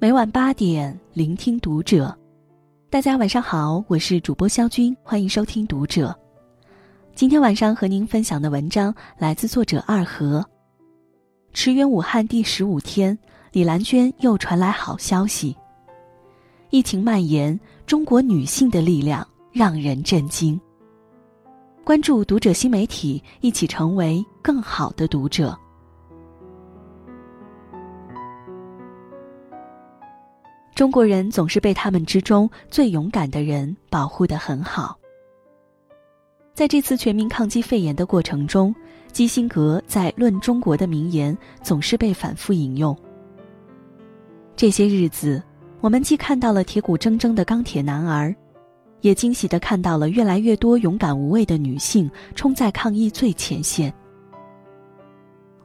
每晚八点，聆听读者。大家晚上好，我是主播肖军，欢迎收听读者。今天晚上和您分享的文章来自作者二和。驰援武汉第十五天，李兰娟又传来好消息。疫情蔓延，中国女性的力量让人震惊。关注读者新媒体，一起成为更好的读者。中国人总是被他们之中最勇敢的人保护得很好。在这次全民抗击肺炎的过程中，基辛格在《论中国》的名言总是被反复引用。这些日子，我们既看到了铁骨铮铮的钢铁男儿，也惊喜地看到了越来越多勇敢无畏的女性冲在抗疫最前线。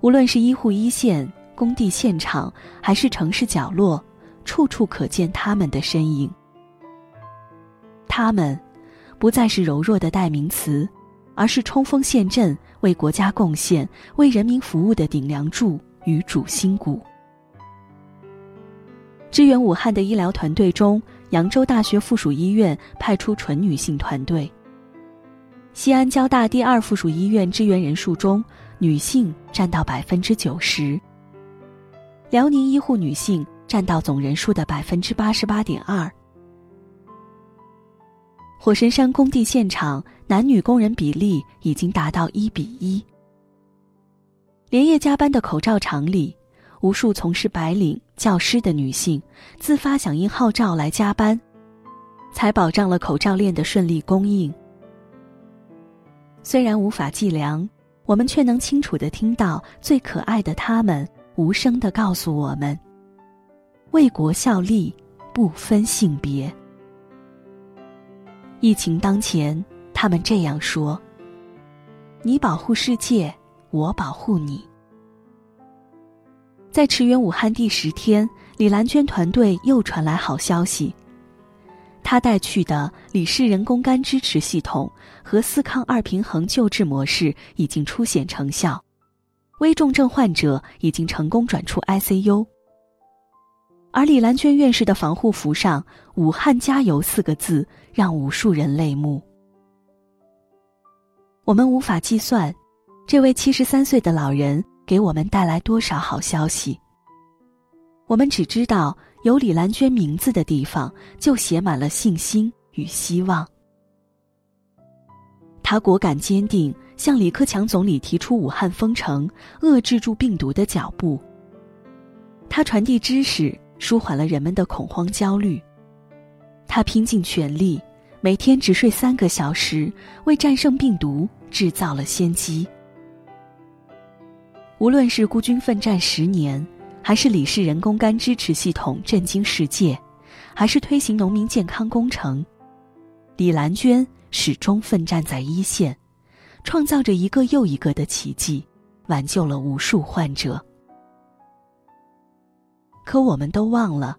无论是医护一线、工地现场，还是城市角落。处处可见他们的身影。他们，不再是柔弱的代名词，而是冲锋陷阵、为国家贡献、为人民服务的顶梁柱与主心骨。支援武汉的医疗团队中，扬州大学附属医院派出纯女性团队。西安交大第二附属医院支援人数中，女性占到百分之九十。辽宁医护女性。占到总人数的百分之八十八点二。火神山工地现场男女工人比例已经达到一比一。连夜加班的口罩厂里，无数从事白领、教师的女性自发响应号召来加班，才保障了口罩链的顺利供应。虽然无法计量，我们却能清楚的听到最可爱的他们无声的告诉我们。为国效力，不分性别。疫情当前，他们这样说：“你保护世界，我保护你。”在驰援武汉第十天，李兰娟团队又传来好消息，她带去的李氏人工肝支持系统和四抗二平衡救治模式已经初显成效，危重症患者已经成功转出 ICU。而李兰娟院士的防护服上“武汉加油”四个字，让无数人泪目。我们无法计算，这位七十三岁的老人给我们带来多少好消息。我们只知道，有李兰娟名字的地方，就写满了信心与希望。他果敢坚定，向李克强总理提出武汉封城，遏制住病毒的脚步。他传递知识。舒缓了人们的恐慌焦虑，他拼尽全力，每天只睡三个小时，为战胜病毒制造了先机。无论是孤军奋战十年，还是李氏人工肝支持系统震惊世界，还是推行农民健康工程，李兰娟始终奋战在一线，创造着一个又一个的奇迹，挽救了无数患者。可我们都忘了，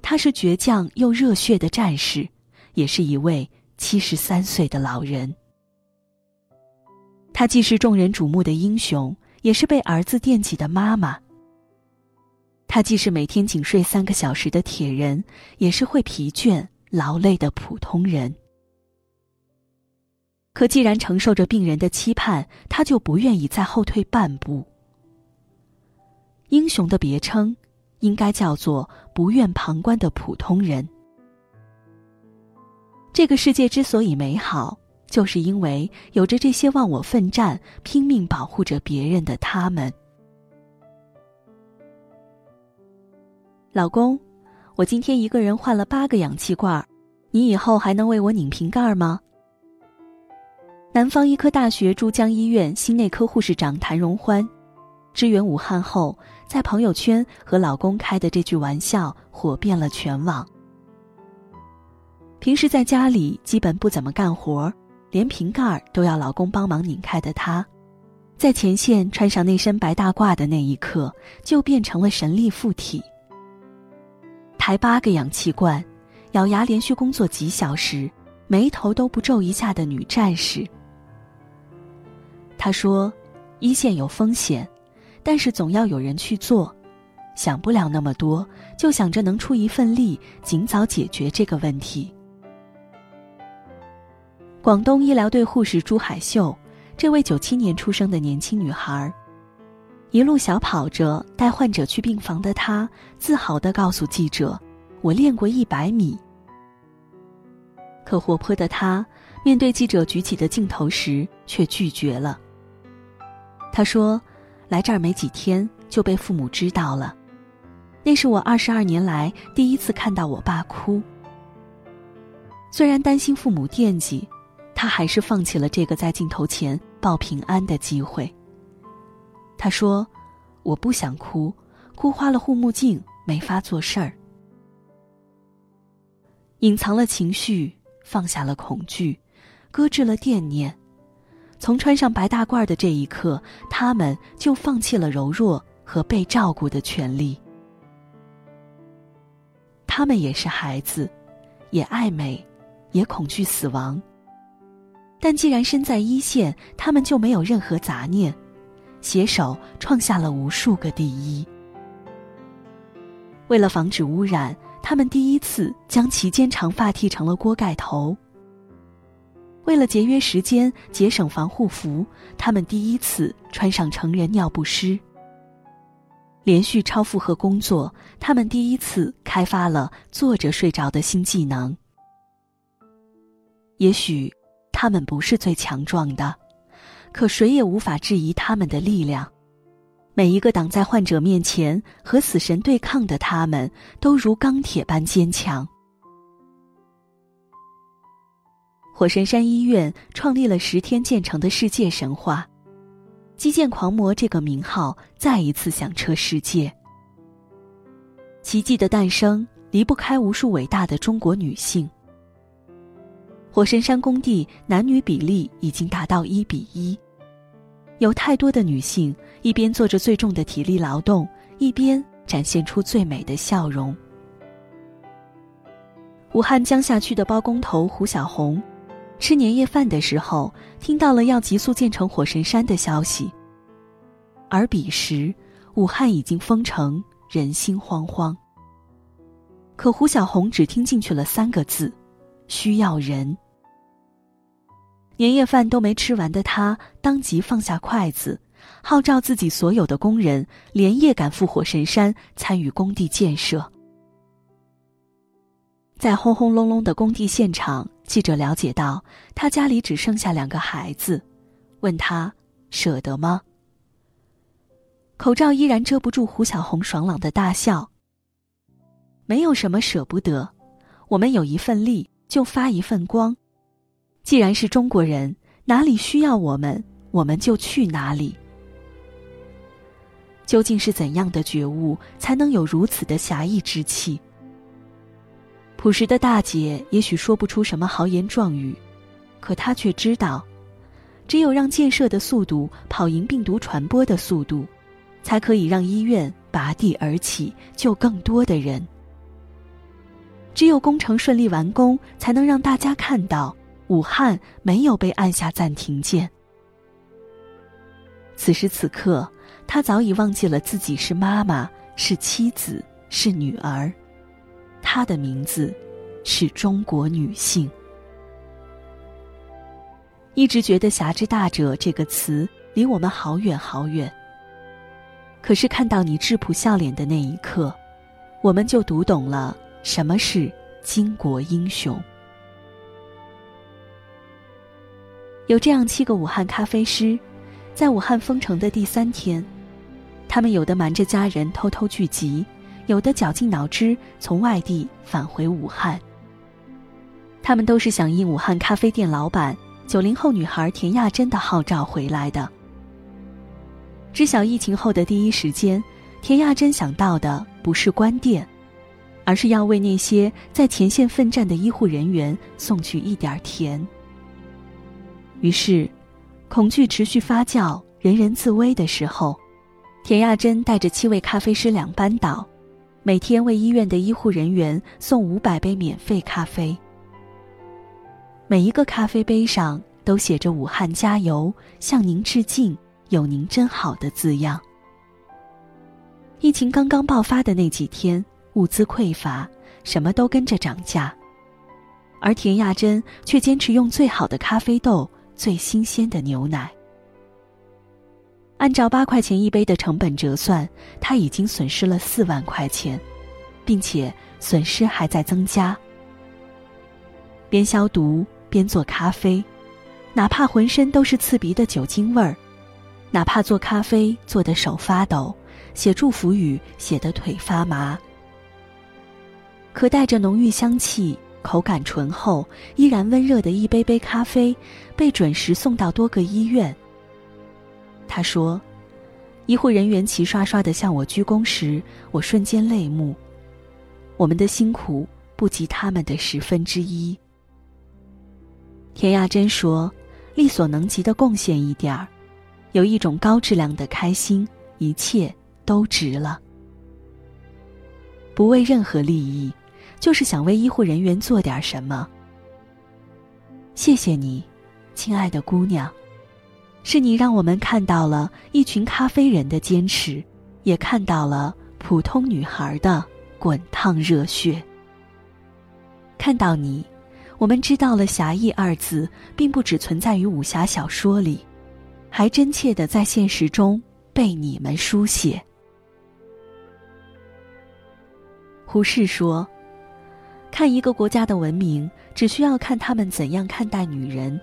他是倔强又热血的战士，也是一位七十三岁的老人。他既是众人瞩目的英雄，也是被儿子惦记的妈妈。他既是每天仅睡三个小时的铁人，也是会疲倦劳累的普通人。可既然承受着病人的期盼，他就不愿意再后退半步。英雄的别称。应该叫做不愿旁观的普通人。这个世界之所以美好，就是因为有着这些忘我奋战、拼命保护着别人的他们。老公，我今天一个人换了八个氧气罐，你以后还能为我拧瓶盖吗？南方医科大学珠江医院心内科护士长谭荣欢。支援武汉后，在朋友圈和老公开的这句玩笑火遍了全网。平时在家里基本不怎么干活，连瓶盖都要老公帮忙拧开的她，在前线穿上那身白大褂的那一刻，就变成了神力附体。抬八个氧气罐，咬牙连续工作几小时，眉头都不皱一下的女战士。她说：“一线有风险。”但是总要有人去做，想不了那么多，就想着能出一份力，尽早解决这个问题。广东医疗队护士朱海秀，这位九七年出生的年轻女孩，一路小跑着带患者去病房的她，自豪地告诉记者：“我练过一百米。”可活泼的她，面对记者举起的镜头时，却拒绝了。她说：“来这儿没几天，就被父母知道了。那是我二十二年来第一次看到我爸哭。虽然担心父母惦记。”他还是放弃了这个在镜头前报平安的机会。他说：“我不想哭，哭花了护目镜，没法做事儿。隐藏了情绪，放下了恐惧，搁置了惦念。从穿上白大褂的这一刻，他们就放弃了柔弱和被照顾的权利。他们也是孩子，也爱美，也恐惧死亡。”但既然身在一线，他们就没有任何杂念，携手创下了无数个第一。为了防止污染，他们第一次将齐肩长发剃成了锅盖头。为了节约时间、节省防护服，他们第一次穿上成人尿不湿。连续超负荷工作，他们第一次开发了坐着睡着的新技能。也许。他们不是最强壮的，可谁也无法质疑他们的力量。每一个挡在患者面前和死神对抗的他们，都如钢铁般坚强。火神山医院创立了十天建成的世界神话，基建狂魔这个名号再一次响彻世界。奇迹的诞生离不开无数伟大的中国女性。火神山工地男女比例已经达到一比一，有太多的女性一边做着最重的体力劳动，一边展现出最美的笑容。武汉江夏区的包工头胡小红，吃年夜饭的时候听到了要急速建成火神山的消息，而彼时武汉已经封城，人心惶惶。可胡小红只听进去了三个字。需要人。年夜饭都没吃完的他，当即放下筷子，号召自己所有的工人连夜赶赴火神山参与工地建设。在轰轰隆隆的工地现场，记者了解到他家里只剩下两个孩子，问他舍得吗？口罩依然遮不住胡小红爽朗的大笑。没有什么舍不得，我们有一份力。就发一份光，既然是中国人，哪里需要我们，我们就去哪里。究竟是怎样的觉悟，才能有如此的侠义之气？朴实的大姐也许说不出什么豪言壮语，可她却知道，只有让建设的速度跑赢病毒传播的速度，才可以让医院拔地而起，救更多的人。只有工程顺利完工，才能让大家看到武汉没有被按下暂停键。此时此刻，他早已忘记了自己是妈妈，是妻子，是女儿。她的名字是中国女性。一直觉得“侠之大者”这个词离我们好远好远。可是看到你质朴笑脸的那一刻，我们就读懂了。什么是巾帼英雄？有这样七个武汉咖啡师，在武汉封城的第三天，他们有的瞒着家人偷偷聚集，有的绞尽脑汁从外地返回武汉。他们都是响应武汉咖啡店老板九零后女孩田亚珍的号召回来的。知晓疫情后的第一时间，田亚珍想到的不是关店。而是要为那些在前线奋战的医护人员送去一点甜。于是，恐惧持续发酵，人人自危的时候，田亚珍带着七位咖啡师两班倒，每天为医院的医护人员送五百杯免费咖啡。每一个咖啡杯上都写着“武汉加油，向您致敬，有您真好”的字样。疫情刚刚爆发的那几天，物资匮乏，什么都跟着涨价，而田亚珍却坚持用最好的咖啡豆、最新鲜的牛奶。按照八块钱一杯的成本折算，他已经损失了四万块钱，并且损失还在增加。边消毒边做咖啡，哪怕浑身都是刺鼻的酒精味儿，哪怕做咖啡做的手发抖，写祝福语写的腿发麻，可带着浓郁香气、口感醇厚、依然温热的一杯杯咖啡，被准时送到多个医院。他说：“医护人员齐刷刷的向我鞠躬时，我瞬间泪目。我们的辛苦不及他们的十分之一。”田亚珍说：“力所能及的贡献一点儿，有一种高质量的开心，一切都值了。不为任何利益，就是想为医护人员做点什么。谢谢你，亲爱的姑娘。”是你让我们看到了一群咖啡人的坚持，也看到了普通女孩的滚烫热血。看到你，我们知道了“侠义”二字并不只存在于武侠小说里，还真切的在现实中被你们书写。胡适说：“看一个国家的文明，只需要看他们怎样看待女人。”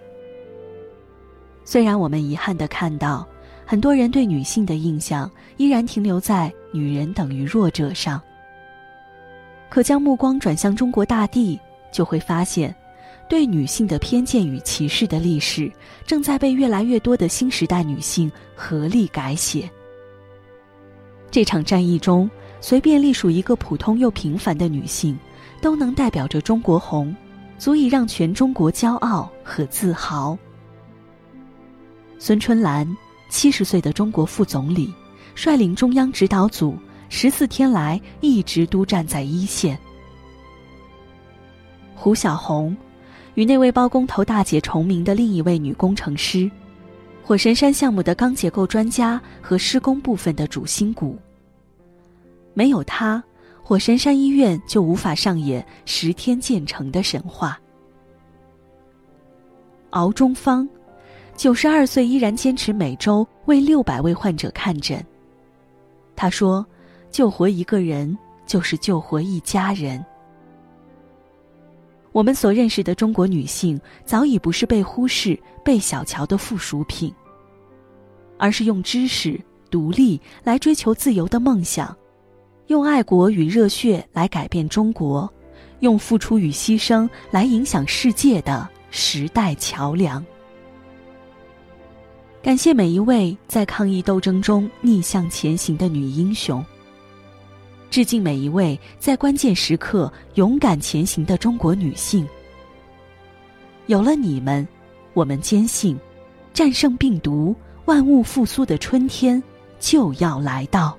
虽然我们遗憾的看到，很多人对女性的印象依然停留在“女人等于弱者”上，可将目光转向中国大地，就会发现，对女性的偏见与歧视的历史，正在被越来越多的新时代女性合力改写。这场战役中，随便隶属一个普通又平凡的女性，都能代表着中国红，足以让全中国骄傲和自豪。孙春兰，七十岁的中国副总理，率领中央指导组十四天来一直督战在一线。胡晓红，与那位包工头大姐重名的另一位女工程师，火神山项目的钢结构专家和施工部分的主心骨。没有她，火神山医院就无法上演十天建成的神话。敖中方。九十二岁依然坚持每周为六百位患者看诊。他说：“救活一个人就是救活一家人。”我们所认识的中国女性早已不是被忽视、被小瞧的附属品，而是用知识、独立来追求自由的梦想，用爱国与热血来改变中国，用付出与牺牲来影响世界的时代桥梁。感谢每一位在抗疫斗争中逆向前行的女英雄。致敬每一位在关键时刻勇敢前行的中国女性。有了你们，我们坚信，战胜病毒、万物复苏的春天就要来到。